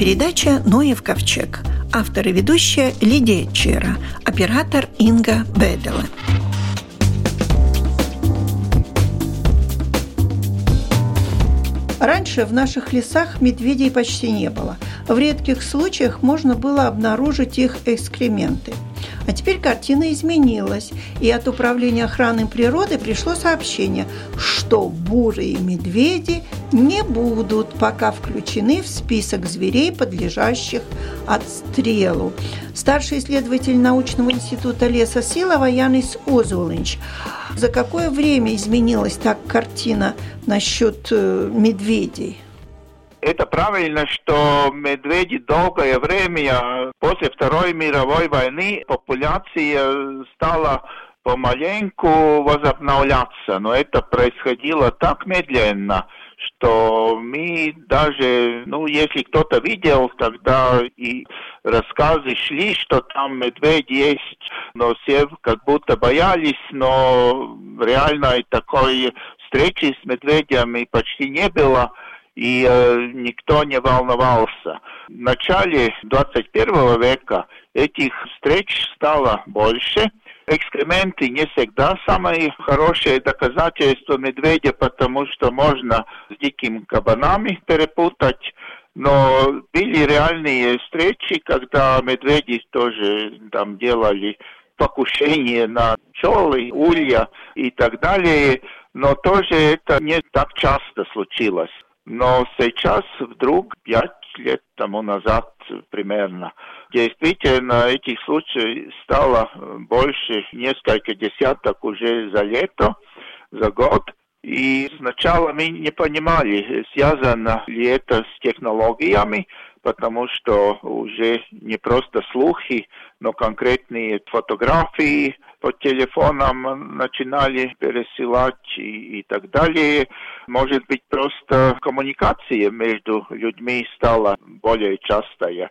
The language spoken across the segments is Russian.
передача «Ноев ковчег». Автор и ведущая Лидия Чера. Оператор Инга Бедела. Раньше в наших лесах медведей почти не было. В редких случаях можно было обнаружить их экскременты – а теперь картина изменилась, и от Управления охраны природы пришло сообщение, что бурые медведи не будут пока включены в список зверей, подлежащих отстрелу. Старший исследователь научного института леса Силова Янис Озулинч. За какое время изменилась так картина насчет э, медведей? Это правильно, что медведи долгое время после Второй мировой войны популяция стала помаленьку возобновляться, но это происходило так медленно, что мы даже, ну, если кто-то видел, тогда и рассказы шли, что там медведь есть, но все как будто боялись, но реально такой встречи с медведями почти не было и э, никто не волновался. В начале 21 века этих встреч стало больше. Экскременты не всегда самое хорошее доказательство медведя, потому что можно с дикими кабанами перепутать. Но были реальные встречи, когда медведи тоже там делали покушение на пчелы, улья и так далее. Но тоже это не так часто случилось. Но сейчас вдруг, пять лет тому назад примерно, действительно этих случаев стало больше, несколько десяток уже за лето, за год. И сначала мы не понимали, связано ли это с технологиями, потому что уже не просто слухи, но конкретные фотографии по телефонам начинали пересылать и, и так далее. Может быть, просто коммуникация между людьми стала более частая.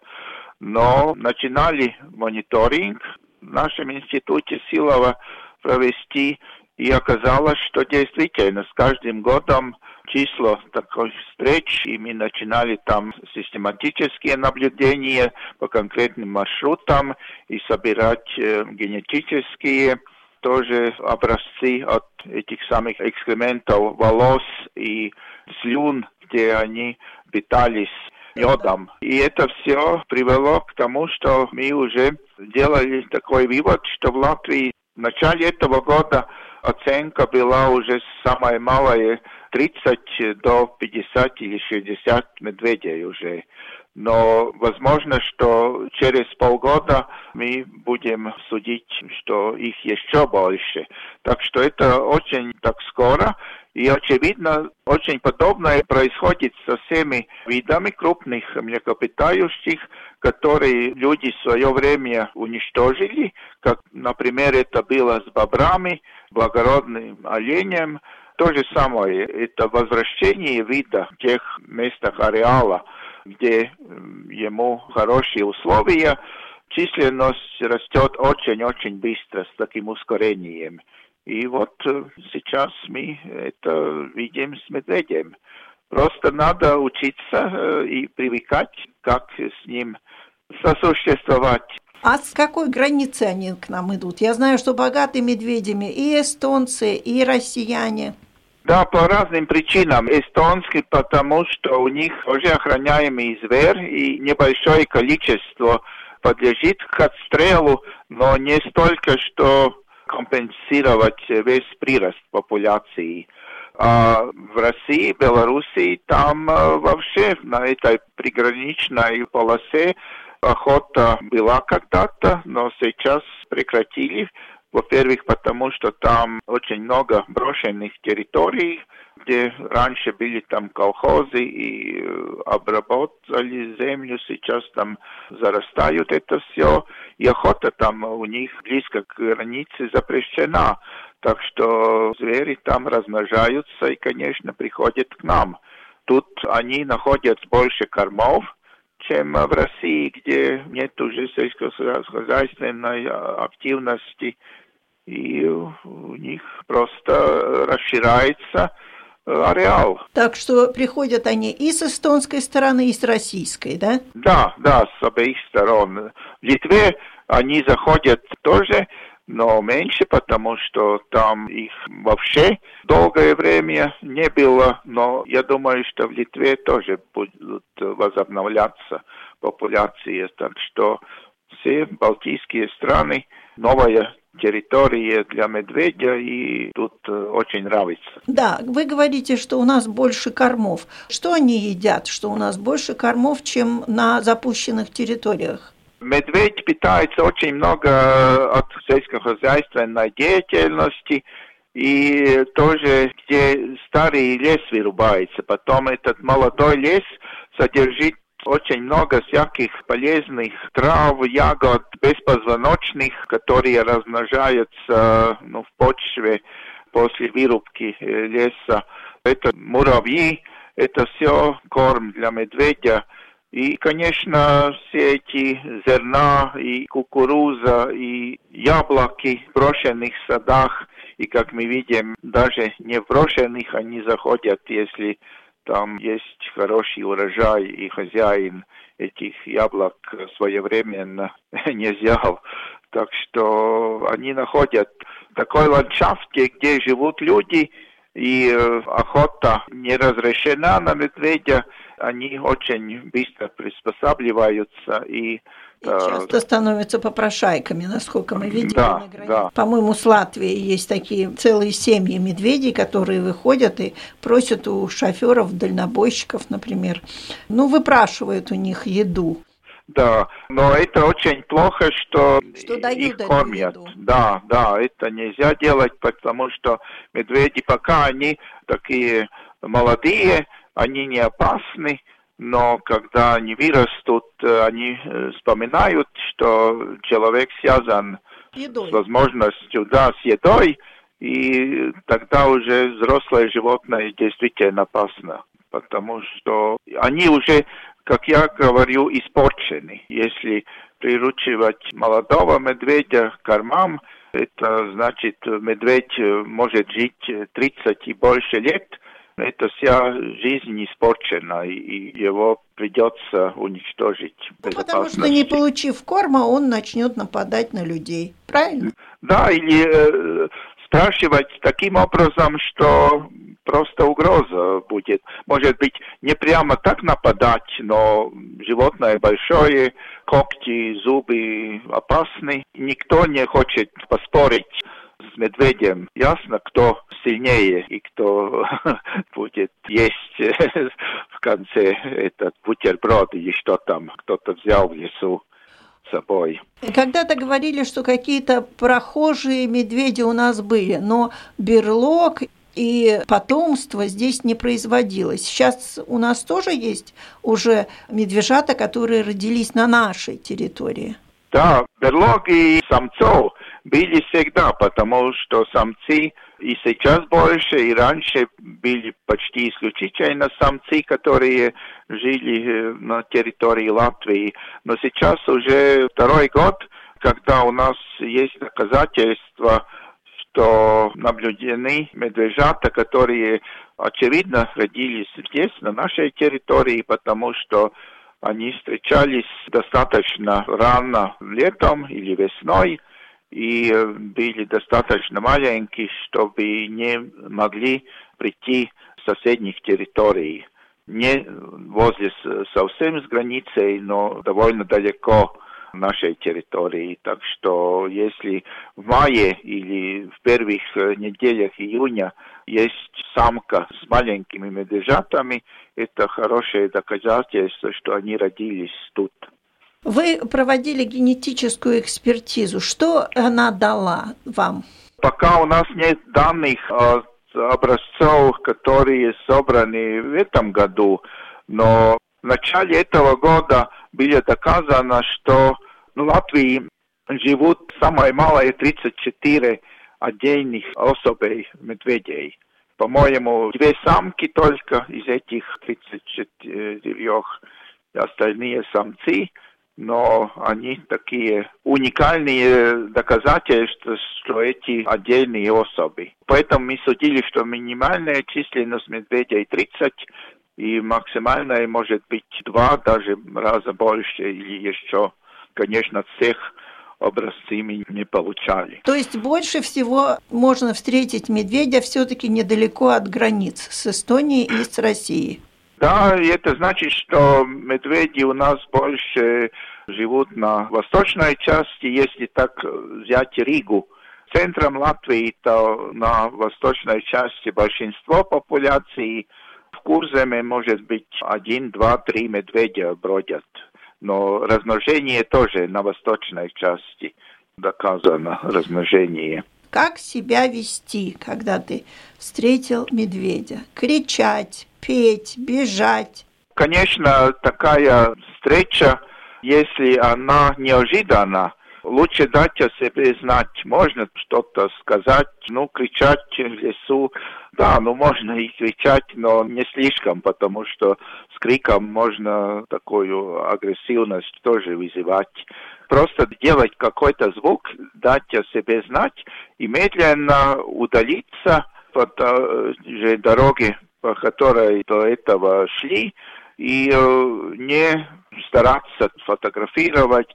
Но начинали мониторинг в нашем институте Силова провести, и оказалось, что действительно с каждым годом число таких встреч, и мы начинали там систематические наблюдения по конкретным маршрутам и собирать э, генетические тоже образцы от этих самых экскрементов волос и слюн, где они питались йодом. И это все привело к тому, что мы уже делали такой вывод, что в Латвии в начале этого года оценка была уже самая малая 30 до 50 или 60 медведей уже. Но возможно, что через полгода мы будем судить, что их еще больше. Так что это очень так скоро. И очевидно, очень подобное происходит со всеми видами крупных млекопитающих, которые люди в свое время уничтожили, как, например, это было с бобрами, благородным оленем, то же самое, это возвращение вида в тех местах ареала, где ему хорошие условия, численность растет очень-очень быстро с таким ускорением. И вот э, сейчас мы это видим с медведем. Просто надо учиться э, и привыкать, как с ним сосуществовать. А с какой границы они к нам идут? Я знаю, что богаты медведями и эстонцы, и россияне. Да, по разным причинам. Эстонский, потому что у них уже охраняемый зверь и небольшое количество подлежит к отстрелу, но не столько, что компенсировать весь прирост популяции. А в России, Белоруссии, там э, вообще на этой приграничной полосе охота была когда-то, но сейчас прекратили во-первых, потому что там очень много брошенных территорий, где раньше были там колхозы и э, обработали землю, сейчас там зарастают это все, и охота там у них близко к границе запрещена. Так что звери там размножаются и, конечно, приходят к нам. Тут они находят больше кормов, чем в России, где нет уже сельскохозяйственной активности, и у них просто расширяется ареал. Так что приходят они и с эстонской стороны, и с российской, да? Да, да, с обеих сторон. В Литве они заходят тоже, но меньше, потому что там их вообще долгое время не было, но я думаю, что в Литве тоже будут возобновляться популяции, так что все балтийские страны, новая территория для медведя, и тут э, очень нравится. Да, вы говорите, что у нас больше кормов. Что они едят, что у нас больше кормов, чем на запущенных территориях? Медведь питается очень много от сельскохозяйственной деятельности, и тоже, где старый лес вырубается, потом этот молодой лес содержит очень много всяких полезных трав, ягод, беспозвоночных, которые размножаются ну, в почве после вырубки леса. Это муравьи, это все корм для медведя. И, конечно, все эти зерна и кукуруза и яблоки в брошенных садах, и, как мы видим, даже не в брошенных они заходят, если там есть хороший урожай, и хозяин этих яблок своевременно не взял. Так что они находят такой ландшафте, где живут люди, и э, охота не разрешена на медведя, они очень быстро приспосабливаются и и часто становятся попрошайками, насколько мы видим да, на границе. Да. По-моему, с Латвией есть такие целые семьи медведей, которые выходят и просят у шоферов, дальнобойщиков, например, ну, выпрашивают у них еду. Да, но это очень плохо, что, что дают их кормят. Еду. Да, да, это нельзя делать, потому что медведи пока они такие молодые, они не опасны, но когда они вырастут, э, они э, вспоминают, что человек связан едой. с возможностью, да, с едой, и тогда уже взрослое животное действительно опасно, потому что они уже, как я говорю, испорчены. Если приручивать молодого медведя к кормам, это значит, медведь может жить 30 и больше лет – эта вся жизнь испорчена, и его придется уничтожить. Ну, потому что не получив корма, он начнет нападать на людей. Правильно? Да, или э, спрашивать таким образом, что просто угроза будет. Может быть, не прямо так нападать, но животное большое, когти, зубы опасны. Никто не хочет поспорить с медведем. Ясно, кто сильнее и кто будет есть в конце этот бутерброд или что там кто-то взял в лесу собой. Когда-то говорили, что какие-то прохожие медведи у нас были, но берлог и потомство здесь не производилось. Сейчас у нас тоже есть уже медвежата, которые родились на нашей территории. Да, берлоги самцов были всегда, потому что самцы и сейчас больше, и раньше были почти исключительно самцы, которые жили э, на территории Латвии. Но сейчас уже второй год, когда у нас есть доказательства, что наблюдены медвежата, которые, очевидно, родились здесь, на нашей территории, потому что они встречались достаточно рано летом или весной, и э, были достаточно маленькие, чтобы не могли прийти с соседних территорий. Не возле совсем с границей, но довольно далеко нашей территории. Так что если в мае или в первых э, неделях июня есть самка с маленькими медвежатами, это хорошее доказательство, что они родились тут. Вы проводили генетическую экспертизу. Что она дала вам? Пока у нас нет данных от образцов, которые собраны в этом году, но в начале этого года было доказано, что в Латвии живут самое малое 34 отдельных особей медведей. По-моему, две самки только из этих 34, остальные самцы – но они такие уникальные доказательства, что эти отдельные особи. Поэтому мы судили, что минимальная численность медведей 30, и максимальная может быть два, даже раза больше или еще, конечно, всех образцы мы не получали. То есть больше всего можно встретить медведя все-таки недалеко от границ с Эстонией и с Россией? Да, и это значит, что медведи у нас больше живут на восточной части, если так взять Ригу. Центром Латвии, то на восточной части большинство популяции. В Курземе может быть один, два, три медведя бродят. Но размножение тоже на восточной части доказано размножение. Как себя вести, когда ты встретил медведя? Кричать, петь, бежать? Конечно, такая встреча, если она неожиданна, лучше дать о себе знать. Можно что-то сказать, ну, кричать в лесу. Да, ну, можно и кричать, но не слишком, потому что с криком можно такую агрессивность тоже вызывать. Просто делать какой-то звук, дать о себе знать и медленно удалиться по той же дороге по которой до этого шли, и э, не стараться фотографировать,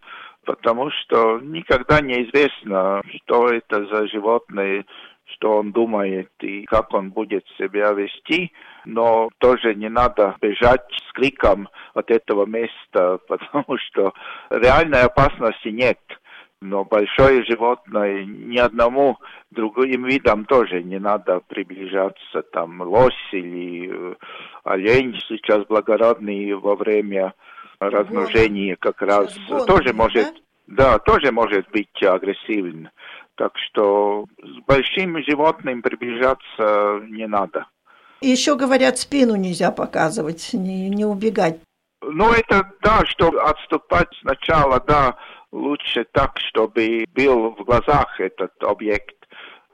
потому что никогда неизвестно, что это за животное, что он думает и как он будет себя вести, но тоже не надо бежать с криком от этого места, потому что реальной опасности нет но большое животное ни одному другим видам тоже не надо приближаться. Там лось или э, олень сейчас благородный во время размножения как раз Гон, тоже может, да? да, тоже может быть агрессивен. Так что с большим животным приближаться не надо. Еще говорят, спину нельзя показывать, не, не убегать. Ну, это да, что отступать сначала, да, лучше так, чтобы был в глазах этот объект.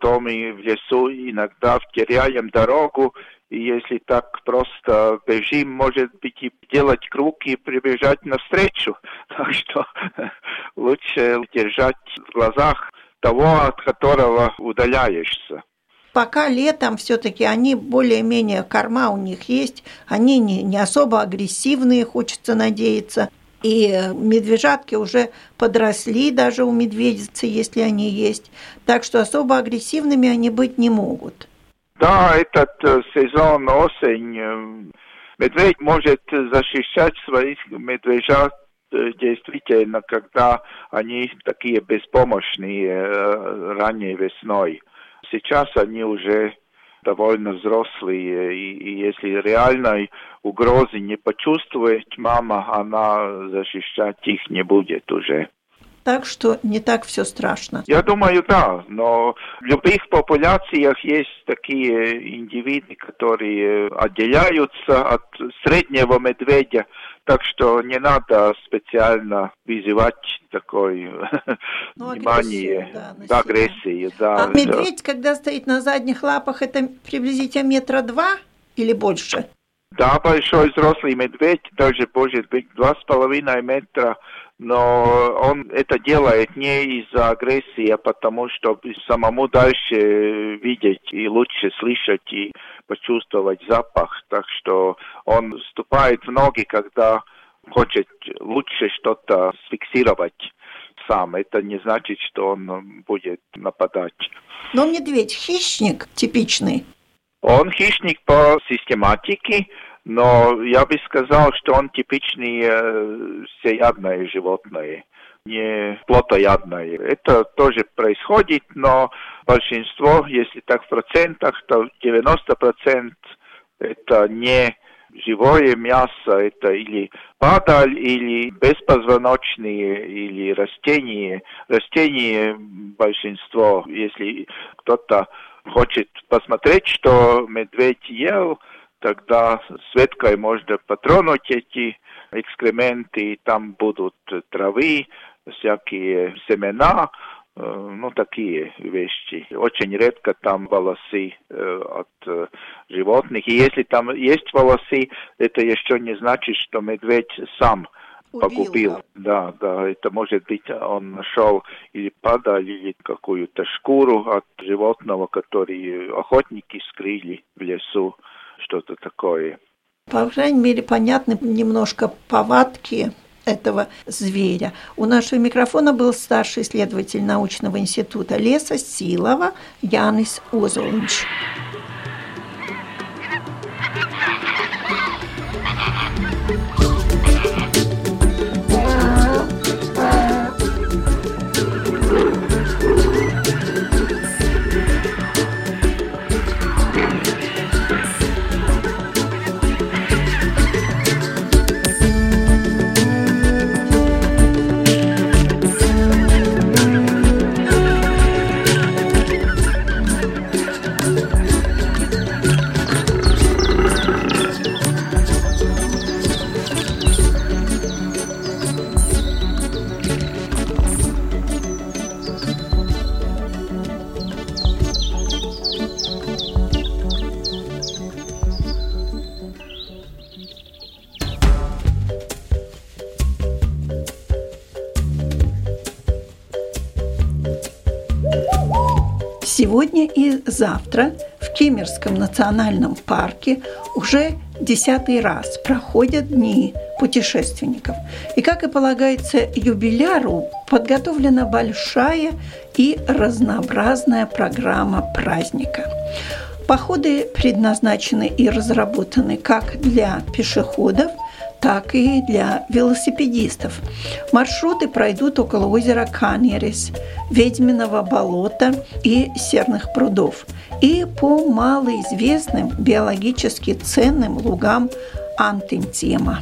То мы в лесу иногда теряем дорогу, и если так просто бежим, может быть, и делать круг и прибежать навстречу. Так что лучше держать в глазах того, от которого удаляешься. Пока летом все-таки они более-менее корма у них есть, они не, не особо агрессивные, хочется надеяться. И медвежатки уже подросли даже у медведицы, если они есть. Так что особо агрессивными они быть не могут. Да, этот э, сезон осень. Э, медведь может защищать своих медвежат э, действительно, когда они такие беспомощные ранней весной. Сейчас они уже довольно взрослые, и, и если реальной угрозы не почувствует мама, она защищать их не будет уже. Так что не так все страшно. Я думаю, да, но в любых популяциях есть такие индивиды, которые отделяются от среднего медведя, так что не надо специально вызывать такое ну, внимание, да, агрессии. Да, а медведь, когда стоит на задних лапах, это приблизительно метра два или больше? Да, большой взрослый медведь, даже может быть два с половиной метра, но он это делает не из-за агрессии, а потому что самому дальше видеть и лучше слышать и почувствовать запах. Так что он вступает в ноги, когда хочет лучше что-то сфиксировать сам. Это не значит, что он будет нападать. Но медведь хищник типичный. Он хищник по систематике, но я бы сказал, что он типичный э, всеядное животное, не плотоядное. Это тоже происходит, но большинство, если так в процентах, то 90% это не живое мясо, это или падаль, или беспозвоночные, или растения. Растения большинство, если кто-то хочет посмотреть, что медведь ел, тогда светкой можно потронуть эти экскременты, там будут травы, всякие семена, э, ну, такие вещи. Очень редко там волосы э, от э, животных. И если там есть волосы, это еще не значит, что медведь сам погубил. Да, да, это может быть он нашел или падаль, или какую-то шкуру от животного, который охотники скрыли в лесу, что-то такое. По крайней мере, понятны немножко повадки этого зверя. У нашего микрофона был старший исследователь научного института леса Силова Янис Озолинч. Завтра в Кемерском национальном парке уже десятый раз проходят дни путешественников. И, как и полагается юбиляру, подготовлена большая и разнообразная программа праздника. Походы предназначены и разработаны как для пешеходов – так и для велосипедистов. Маршруты пройдут около озера Каньерес, Ведьминого болота и Серных прудов и по малоизвестным биологически ценным лугам Антентема.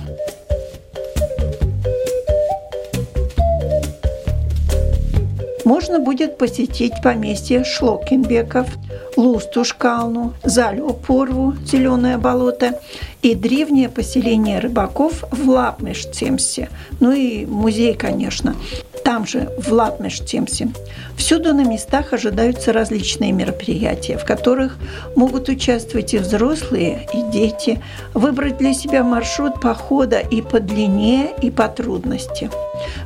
Можно будет посетить поместье Шлокенбеков, Лустушкалну, Залю-Порву, Зеленое болото и древнее поселение рыбаков в Лапмешцемсе, ну и музей, конечно, там же, в Лапмешцемсе. Всюду на местах ожидаются различные мероприятия, в которых могут участвовать и взрослые, и дети, выбрать для себя маршрут похода и по длине, и по трудности.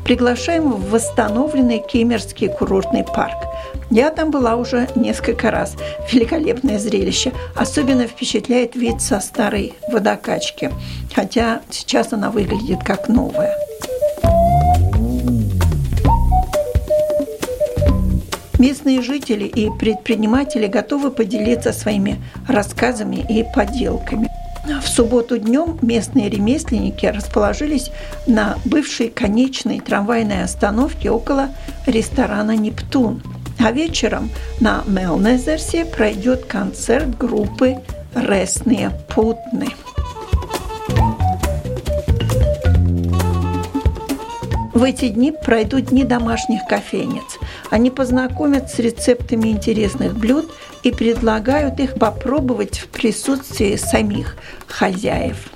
Приглашаем в восстановленный Кемерский курортный парк. Я там была уже несколько раз. Великолепное зрелище. Особенно впечатляет вид со старой водокачки. Хотя сейчас она выглядит как новая. Местные жители и предприниматели готовы поделиться своими рассказами и поделками. В субботу днем местные ремесленники расположились на бывшей конечной трамвайной остановке около ресторана «Нептун», а вечером на Мелнезерсе пройдет концерт группы «Ресные Путны». В эти дни пройдут дни домашних кофейниц. Они познакомят с рецептами интересных блюд и предлагают их попробовать в присутствии самих хозяев.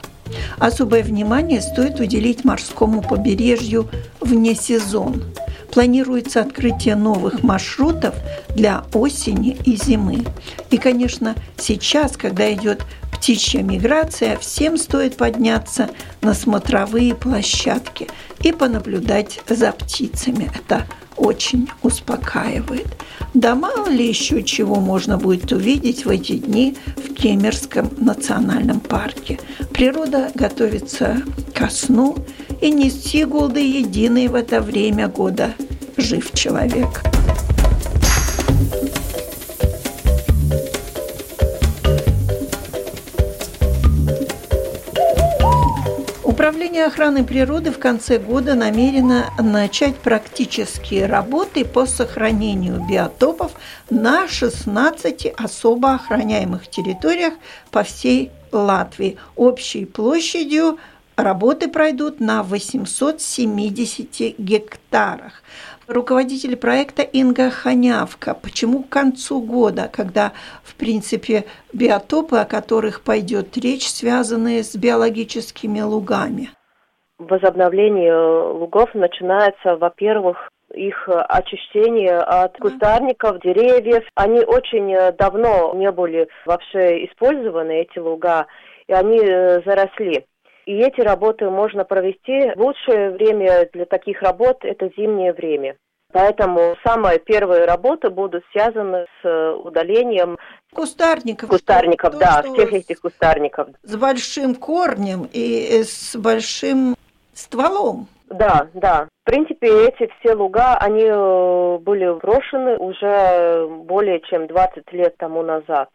Особое внимание стоит уделить морскому побережью вне сезон – планируется открытие новых маршрутов для осени и зимы. И, конечно, сейчас, когда идет птичья миграция, всем стоит подняться на смотровые площадки и понаблюдать за птицами. Это очень успокаивает. Да мало ли еще чего можно будет увидеть в эти дни в Кемерском национальном парке. Природа готовится ко сну, и не Сигулды единый в это время года жив человек. Управление охраны природы в конце года намерено начать практические работы по сохранению биотопов на 16 особо охраняемых территориях по всей Латвии общей площадью Работы пройдут на 870 гектарах. Руководитель проекта Инга Ханявка. Почему к концу года, когда, в принципе, биотопы, о которых пойдет речь, связаны с биологическими лугами? Возобновление лугов начинается, во-первых, их очищение от кустарников, деревьев. Они очень давно не были вообще использованы, эти луга, и они э, заросли. И эти работы можно провести. Лучшее время для таких работ – это зимнее время. Поэтому самые первые работы будут связаны с удалением кустарников. Кустарников, то, да, всех этих кустарников. С большим корнем и с большим стволом. Да, да. В принципе, эти все луга, они э, были брошены уже более чем 20 лет тому назад.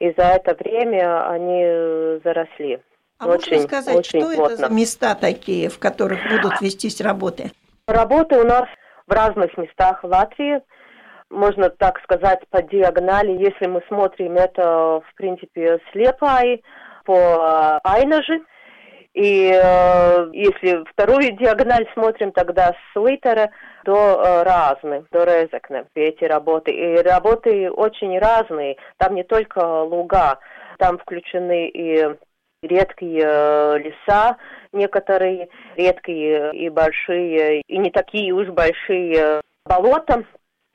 И за это время они э, заросли. А очень, можно сказать, очень что плотно. это за места такие, в которых будут вестись работы? Работы у нас в разных местах Латвии. Можно так сказать, по диагонали. Если мы смотрим это, в принципе, слепой по Айнажи, и э, если вторую диагональ смотрим, тогда с Литера до э, Разны, до Резекне, эти работы. И работы очень разные. Там не только луга, там включены и редкие э, леса, некоторые редкие и большие, и не такие уж большие болота,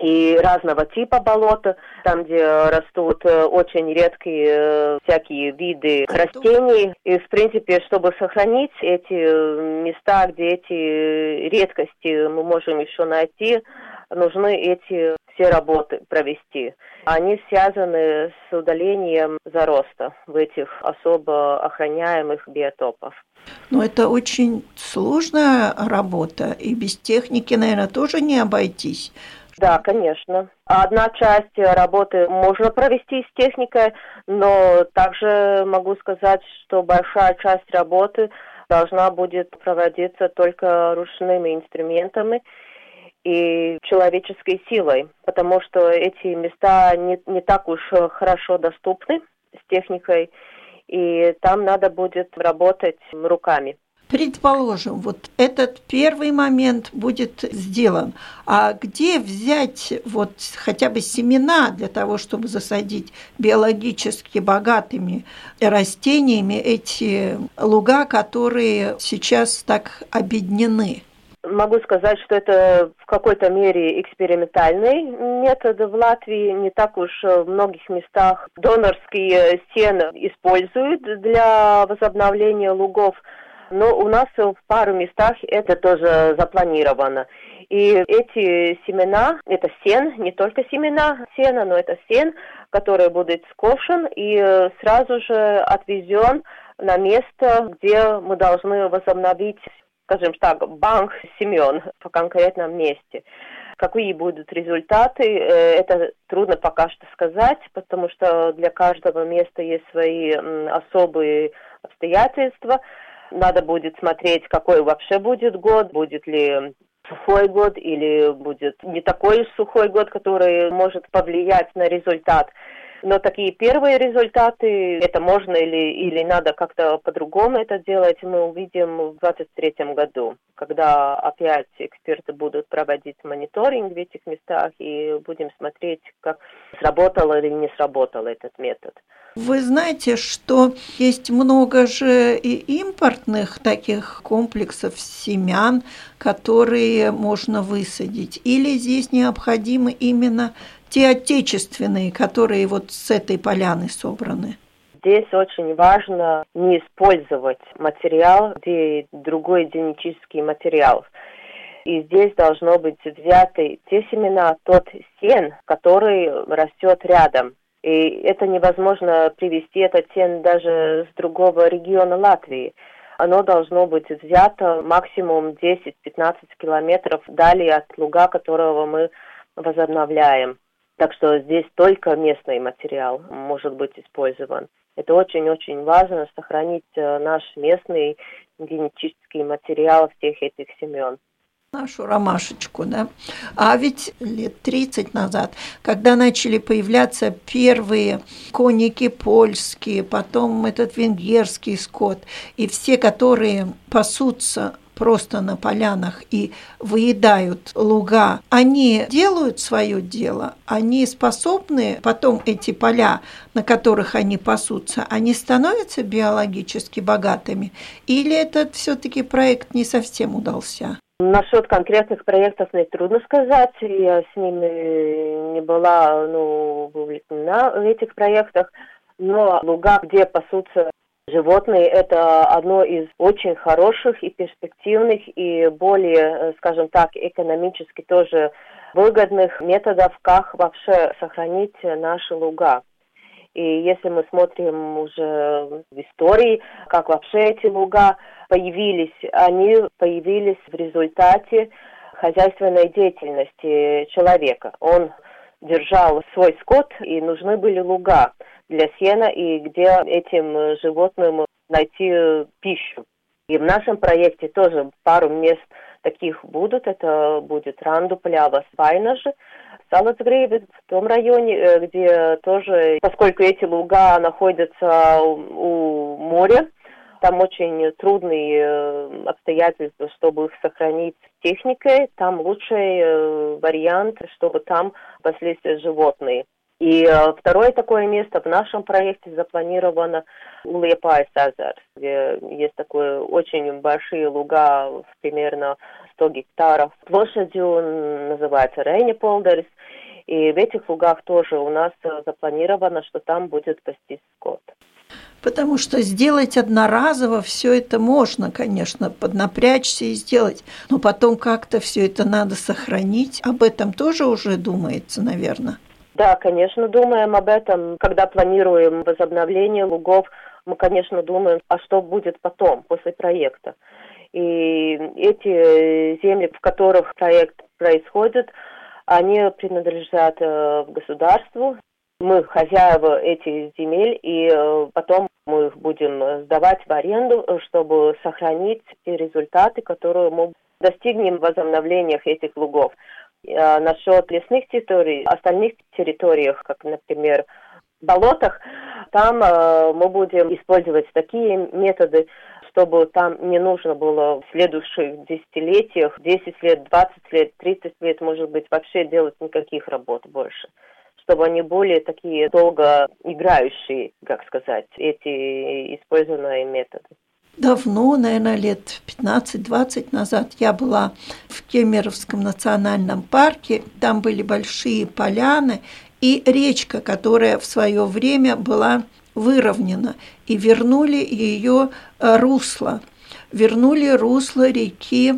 и разного типа болота, там, где растут э, очень редкие э, всякие виды растений. И, в принципе, чтобы сохранить эти места, где эти редкости мы можем еще найти, нужны эти все работы провести. Они связаны с удалением зароста в этих особо охраняемых биотопов. Но это очень сложная работа, и без техники, наверное, тоже не обойтись. Да, конечно. Одна часть работы можно провести с техникой, но также могу сказать, что большая часть работы должна будет проводиться только ручными инструментами и человеческой силой, потому что эти места не, не так уж хорошо доступны с техникой, и там надо будет работать руками. Предположим, вот этот первый момент будет сделан. А где взять вот хотя бы семена для того, чтобы засадить биологически богатыми растениями эти луга, которые сейчас так обеднены? Могу сказать, что это в какой-то мере экспериментальный метод в Латвии. Не так уж в многих местах донорские сены используют для возобновления лугов но у нас в пару местах это тоже запланировано. И эти семена, это сен, не только семена сена, но это сен, который будет скошен и сразу же отвезен на место, где мы должны возобновить, скажем так, банк семен по конкретном месте. Какие будут результаты, э, это трудно пока что сказать, потому что для каждого места есть свои особые обстоятельства. Надо будет смотреть, какой вообще будет год, будет ли сухой год или будет не такой сухой год, который может повлиять на результат. Но такие первые результаты, это можно или, или надо как-то по-другому это делать, мы увидим в 2023 году, когда опять эксперты будут проводить мониторинг в этих местах и будем смотреть, как сработал или не сработал этот метод. Вы знаете, что есть много же и импортных таких комплексов семян, которые можно высадить. Или здесь необходимы именно те отечественные, которые вот с этой поляны собраны? Здесь очень важно не использовать материал, где другой генетический материал. И здесь должно быть взяты те семена, тот сен, который растет рядом. И это невозможно привести этот сен даже с другого региона Латвии. Оно должно быть взято максимум 10-15 километров далее от луга, которого мы возобновляем. Так что здесь только местный материал может быть использован. Это очень-очень важно сохранить э, наш местный генетический материал всех этих семен нашу ромашечку, да. А ведь лет 30 назад, когда начали появляться первые конники польские, потом этот венгерский скот, и все, которые пасутся просто на полянах и выедают луга, они делают свое дело, они способны потом эти поля, на которых они пасутся, они становятся биологически богатыми, или этот все-таки проект не совсем удался? Насчет конкретных проектов мне трудно сказать. Я с ними не была ну, вовлечена этих проектах. Но луга, где пасутся Животные – это одно из очень хороших и перспективных и более, скажем так, экономически тоже выгодных методов, как вообще сохранить наши луга. И если мы смотрим уже в истории, как вообще эти луга появились, они появились в результате хозяйственной деятельности человека. Он держал свой скот, и нужны были луга для сена, и где этим животным найти пищу. И в нашем проекте тоже пару мест таких будут. Это будет Ранду, Плява, Свайнажи, Салацгрейве, в том районе, э, где тоже, поскольку эти луга находятся у моря, там очень трудные э, обстоятельства, чтобы их сохранить техникой. Там лучший э, вариант, чтобы там паслись животные. И э, второе такое место в нашем проекте запланировано у Лиепаи, где есть такое очень большие луга, примерно 100 гектаров площадью, называется Рейни Полдерс. И в этих лугах тоже у нас запланировано, что там будет пастись скот. Потому что сделать одноразово все это можно, конечно, поднапрячься и сделать, но потом как-то все это надо сохранить. Об этом тоже уже думается, наверное. Да, конечно, думаем об этом. Когда планируем возобновление лугов, мы, конечно, думаем, а что будет потом, после проекта. И эти земли, в которых проект происходит, они принадлежат э, государству, мы хозяева этих земель, и э, потом мы их будем сдавать в аренду, чтобы сохранить те результаты, которые мы достигнем в возобновлениях этих лугов. А насчет лесных территорий, остальных территориях, как, например, болотах, там э, мы будем использовать такие методы, чтобы там не нужно было в следующих десятилетиях, 10 лет, 20 лет, 30 лет, может быть, вообще делать никаких работ больше чтобы они более такие долго играющие, как сказать, эти использованные методы. Давно, наверное, лет 15-20 назад я была в Кемеровском национальном парке. Там были большие поляны и речка, которая в свое время была выровнена. И вернули ее э, русло. Вернули русло реки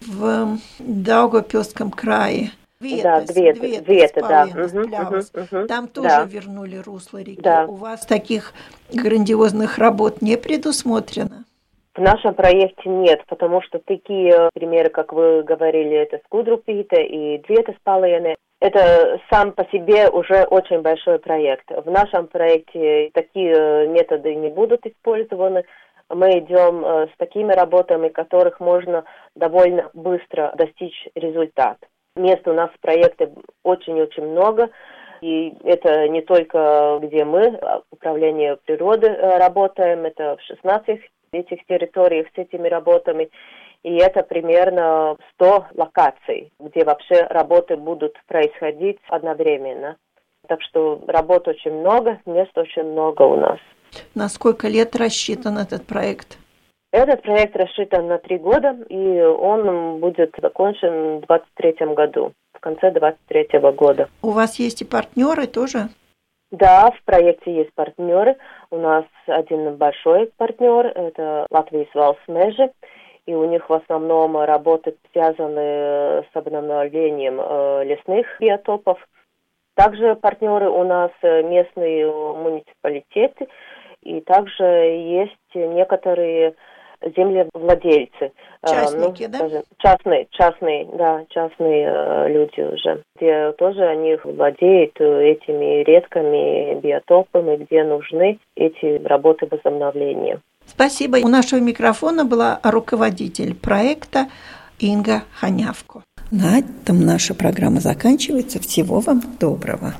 в Даугавпилском крае. Ветос, да, Двет, Двет, Двета, да. Угу, угу, угу, Там тоже да. вернули русло реки. Да. У вас таких грандиозных работ не предусмотрено? В нашем проекте нет, потому что такие примеры, как вы говорили, это Скудрупита и Двета Спалаяны, это сам по себе уже очень большой проект. В нашем проекте такие методы не будут использованы. Мы идем э, с такими работами, которых можно довольно быстро достичь результат. Мест у нас в проекте очень-очень много. И это не только где мы, а управление природы э, работаем, это в 16 этих территориях с этими работами. И это примерно 100 локаций, где вообще работы будут происходить одновременно. Так что работ очень много, мест очень много у нас. На сколько лет рассчитан этот проект? Этот проект рассчитан на три года, и он будет закончен в 2023 году, в конце 2023 года. У вас есть и партнеры тоже? Да, в проекте есть партнеры. У нас один большой партнер, это Латвия Свалсмежи, и у них в основном работы связаны с обновлением э, лесных биотопов. Также партнеры у нас местные муниципалитеты, и также есть некоторые землевладельцы. Э, Частники, ну, да? Скажем, частные, частные, да, частные э, люди уже, где тоже они владеют э, этими редкими биотопами, где нужны эти работы возобновления. Спасибо. У нашего микрофона была руководитель проекта Инга Ханявко. На этом наша программа заканчивается. Всего вам доброго.